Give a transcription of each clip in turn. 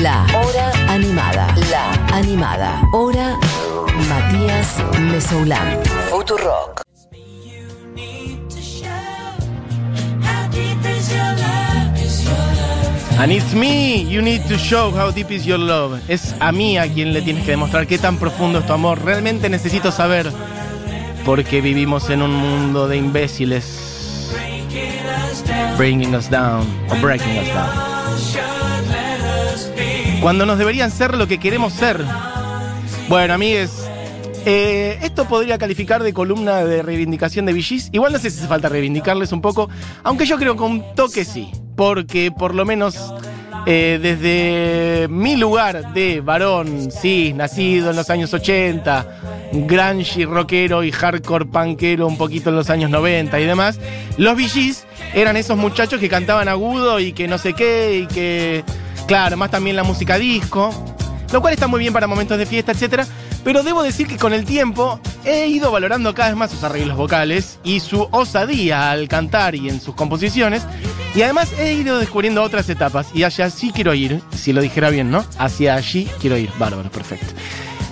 La Hora Animada. La Animada. Hora Matías Mesoulán. Futurock. And it's me, you need to show how deep is your love. Es a mí a quien le tienes que demostrar qué tan profundo es tu amor. Realmente necesito saber porque vivimos en un mundo de imbéciles. Bringing us down o breaking us down. Cuando nos deberían ser lo que queremos ser. Bueno, amigues, eh, esto podría calificar de columna de reivindicación de VGs. Igual no sé si hace falta reivindicarles un poco, aunque yo creo que toque sí. Porque por lo menos eh, desde mi lugar de varón, sí, nacido en los años 80, grunge rockero y hardcore punkero un poquito en los años 90 y demás, los VGs eran esos muchachos que cantaban agudo y que no sé qué y que, claro, más también la música disco, lo cual está muy bien para momentos de fiesta, etcétera. Pero debo decir que con el tiempo he ido valorando cada vez más sus arreglos vocales y su osadía al cantar y en sus composiciones. Y además he ido descubriendo otras etapas y hacia allí quiero ir, si lo dijera bien, ¿no? Hacia allí quiero ir. Bárbaro, perfecto.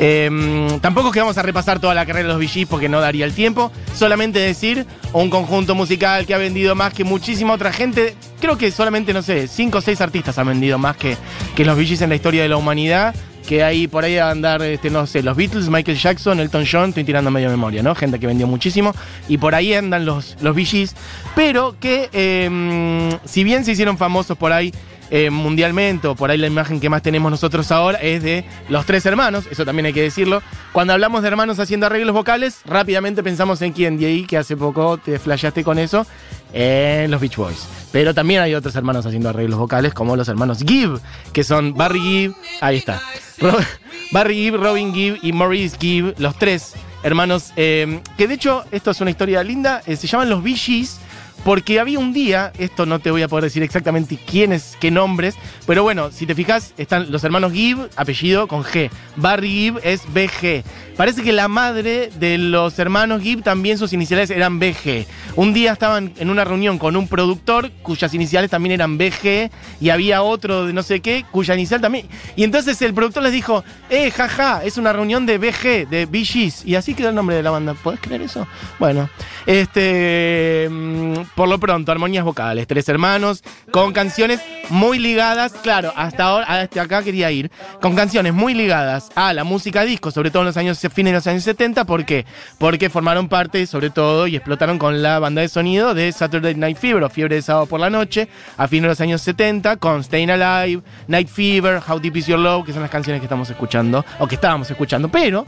Em, tampoco es que vamos a repasar toda la carrera de los VGs porque no daría el tiempo. Solamente decir un conjunto musical que ha vendido más que muchísima otra gente. Creo que solamente, no sé, 5 o 6 artistas han vendido más que, que los VGs en la historia de la humanidad que hay por ahí a andar, este, no sé, los Beatles, Michael Jackson, Elton John, estoy tirando medio memoria, ¿no? Gente que vendió muchísimo. Y por ahí andan los, los VGs, pero que em, si bien se hicieron famosos por ahí eh, mundialmente, o por ahí la imagen que más tenemos nosotros ahora es de los tres hermanos, eso también hay que decirlo. Cuando hablamos de hermanos haciendo arreglos vocales, rápidamente pensamos en quién, ahí que hace poco te flasheaste con eso, en los Beach Boys. Pero también hay otros hermanos haciendo arreglos vocales, como los hermanos Gibb, que son Barry Gibb, ahí está. Barry Gibb, Robin Gibb y Maurice Gibb, los tres hermanos, eh, que de hecho, esto es una historia linda, eh, se llaman los Gees, porque había un día, esto no te voy a poder decir exactamente quiénes, qué nombres, pero bueno, si te fijas, están los hermanos Gibb, apellido con G. Barry Gibb es BG. Parece que la madre de los hermanos Gibb también sus iniciales eran BG. Un día estaban en una reunión con un productor cuyas iniciales también eran BG y había otro de no sé qué cuya inicial también. Y entonces el productor les dijo, eh, jaja, es una reunión de BG, de Gees. Y así quedó el nombre de la banda. ¿Podés creer eso? Bueno, este, mm, por lo pronto, armonías vocales, tres hermanos, con canciones muy ligadas, claro, hasta ahora, hasta acá quería ir, con canciones muy ligadas a la música disco, sobre todo en los años, fines de los años 70, ¿por qué? Porque formaron parte, sobre todo, y explotaron con la banda de sonido de Saturday Night Fever, o Fiebre de Sábado por la Noche, a fines de los años 70, con Staying Alive, Night Fever, How Deep Is Your Love, que son las canciones que estamos escuchando, o que estábamos escuchando, pero,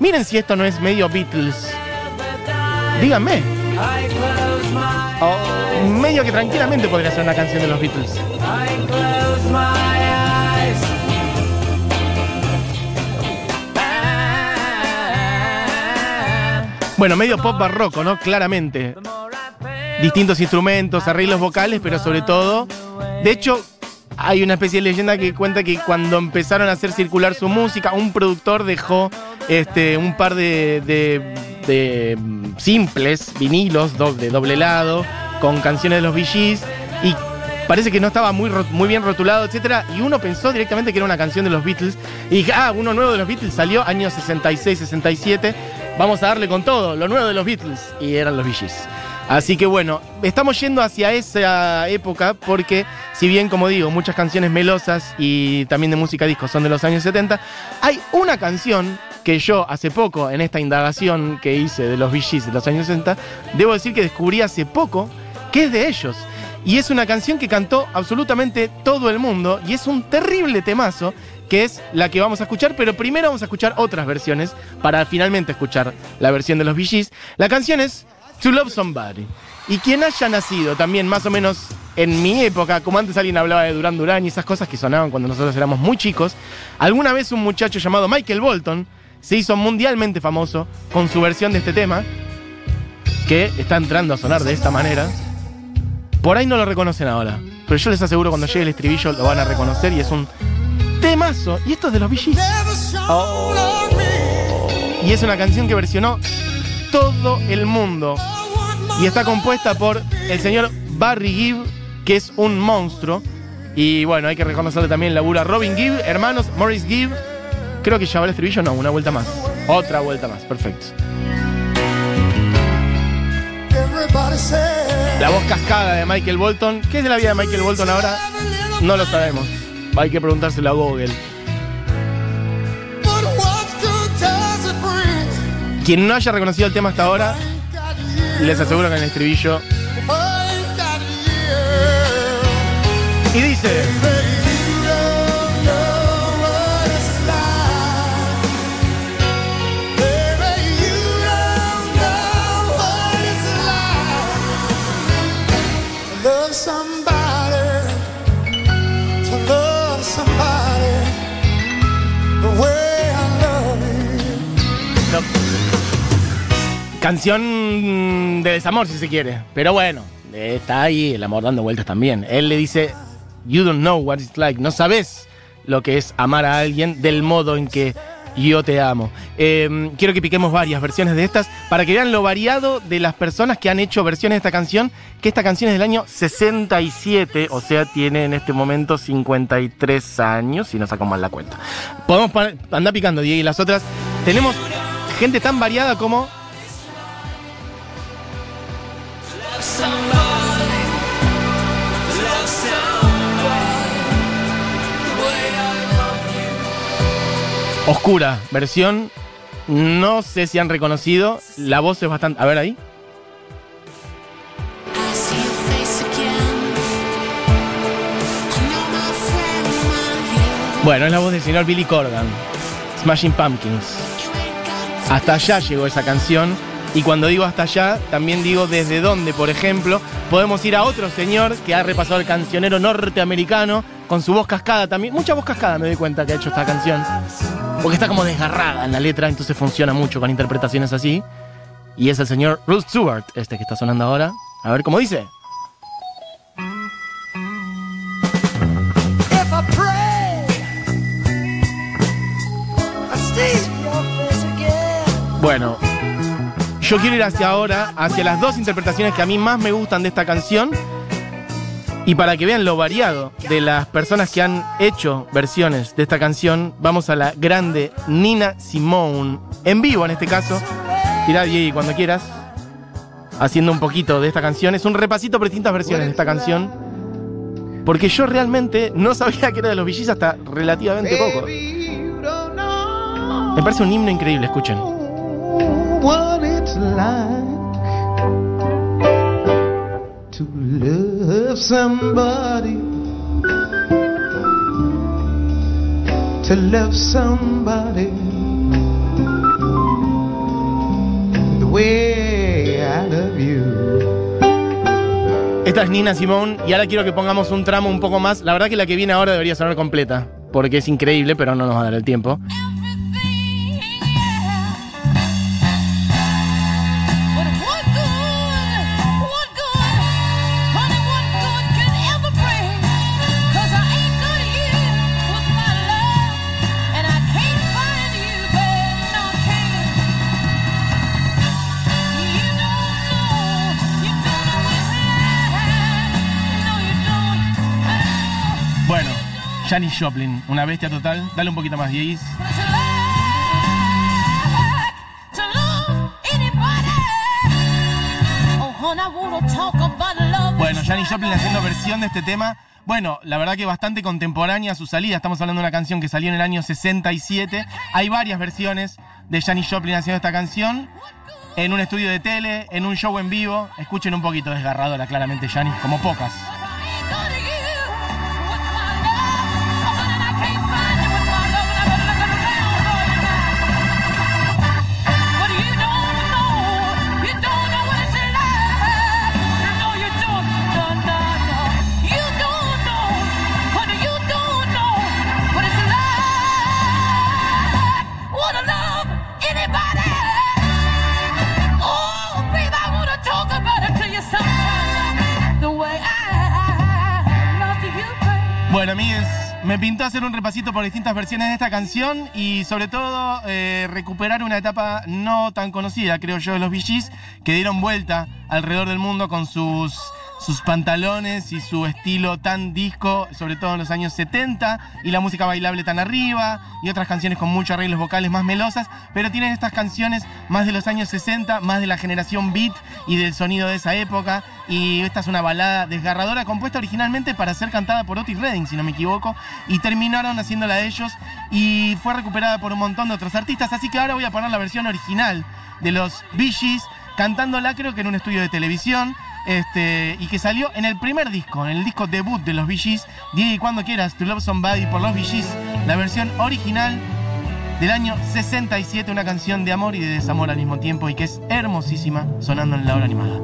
miren si esto no es medio Beatles. Díganme. O medio que tranquilamente podría ser una canción de los Beatles. Bueno, medio pop barroco, ¿no? Claramente. Distintos instrumentos, arreglos vocales, pero sobre todo. De hecho, hay una especie de leyenda que cuenta que cuando empezaron a hacer circular su música, un productor dejó este, un par de, de- simples vinilos de doble lado con canciones de los Gees y parece que no estaba muy, muy bien rotulado, etcétera, y uno pensó directamente que era una canción de los Beatles y dije, ah, uno nuevo de los Beatles salió años 66, 67, vamos a darle con todo, lo nuevo de los Beatles y eran los Gees. Así que bueno, estamos yendo hacia esa época porque si bien como digo, muchas canciones melosas y también de música disco son de los años 70, hay una canción que yo hace poco en esta indagación que hice de los Gees de los años 60, debo decir que descubrí hace poco que es de ellos. Y es una canción que cantó absolutamente todo el mundo y es un terrible temazo que es la que vamos a escuchar, pero primero vamos a escuchar otras versiones para finalmente escuchar la versión de los Gees. La canción es To Love Somebody. Y quien haya nacido también más o menos en mi época, como antes alguien hablaba de Durán Durán y esas cosas que sonaban cuando nosotros éramos muy chicos, alguna vez un muchacho llamado Michael Bolton se hizo mundialmente famoso con su versión de este tema, que está entrando a sonar de esta manera. Por ahí no lo reconocen ahora, pero yo les aseguro cuando llegue el estribillo lo van a reconocer y es un temazo. Y esto es de los Gees. Oh. Y es una canción que versionó todo el mundo. Y está compuesta por el señor Barry Gibb, que es un monstruo. Y bueno, hay que reconocerle también el laburo a Robin Gibb, hermanos, Morris Gibb. Creo que ya el estribillo, no, una vuelta más. Otra vuelta más, perfecto. La voz cascada de Michael Bolton. ¿Qué es de la vida de Michael Bolton ahora? No lo sabemos. Hay que preguntárselo a Google. Quien no haya reconocido el tema hasta ahora, les aseguro que en el estribillo. Y dice. Canción de desamor, si se quiere. Pero bueno, está ahí el amor dando vueltas también. Él le dice, You don't know what it's like. No sabes lo que es amar a alguien del modo en que yo te amo. Eh, quiero que piquemos varias versiones de estas para que vean lo variado de las personas que han hecho versiones de esta canción, que esta canción es del año 67, o sea, tiene en este momento 53 años, si no saco mal la cuenta. Podemos andar picando, Diego, y las otras. Tenemos gente tan variada como... Oscura, versión. No sé si han reconocido. La voz es bastante. A ver ahí. Bueno, es la voz del señor Billy Corgan. Smashing Pumpkins. Hasta allá llegó esa canción. Y cuando digo hasta allá, también digo desde dónde, por ejemplo, podemos ir a otro señor que ha repasado el cancionero norteamericano con su voz cascada también. Mucha voz cascada me doy cuenta que ha hecho esta canción. Porque está como desgarrada en la letra, entonces funciona mucho con interpretaciones así. Y es el señor Ruth Stewart, este que está sonando ahora. A ver cómo dice. Bueno, yo quiero ir hacia ahora, hacia las dos interpretaciones que a mí más me gustan de esta canción. Y para que vean lo variado de las personas que han hecho versiones de esta canción, vamos a la grande Nina Simone, en vivo en este caso. Tirá, Diego, cuando quieras, haciendo un poquito de esta canción. Es un repasito por distintas versiones de esta canción. Porque yo realmente no sabía que era de los VGs hasta relativamente poco. Me parece un himno increíble, escuchen. To love somebody. To love somebody the way I love you. Esta es Nina Simone y ahora quiero que pongamos un tramo un poco más. La verdad que la que viene ahora debería sonar completa, porque es increíble, pero no nos va a dar el tiempo. Janis Joplin, una bestia total. Dale un poquito más, Dieguis. Bueno, Janis Joplin haciendo versión de este tema. Bueno, la verdad que bastante contemporánea a su salida. Estamos hablando de una canción que salió en el año 67. Hay varias versiones de Janis Joplin haciendo esta canción. En un estudio de tele, en un show en vivo. Escuchen un poquito desgarradora, claramente, Janis, como pocas. Bueno, amigues, me pintó hacer un repasito por distintas versiones de esta canción y sobre todo eh, recuperar una etapa no tan conocida, creo yo, de los VGs, que dieron vuelta alrededor del mundo con sus sus pantalones y su estilo tan disco, sobre todo en los años 70, y la música bailable tan arriba, y otras canciones con muchos arreglos vocales más melosas, pero tienen estas canciones más de los años 60, más de la generación beat y del sonido de esa época, y esta es una balada desgarradora compuesta originalmente para ser cantada por Otis Redding, si no me equivoco, y terminaron haciéndola ellos, y fue recuperada por un montón de otros artistas, así que ahora voy a poner la versión original de los Bee Gees, cantándola creo que en un estudio de televisión, este, y que salió en el primer disco, en el disco debut de los VGs, Diego y cuando quieras, To Love Somebody por los VGs, la versión original del año 67, una canción de amor y de desamor al mismo tiempo y que es hermosísima sonando en la hora animada.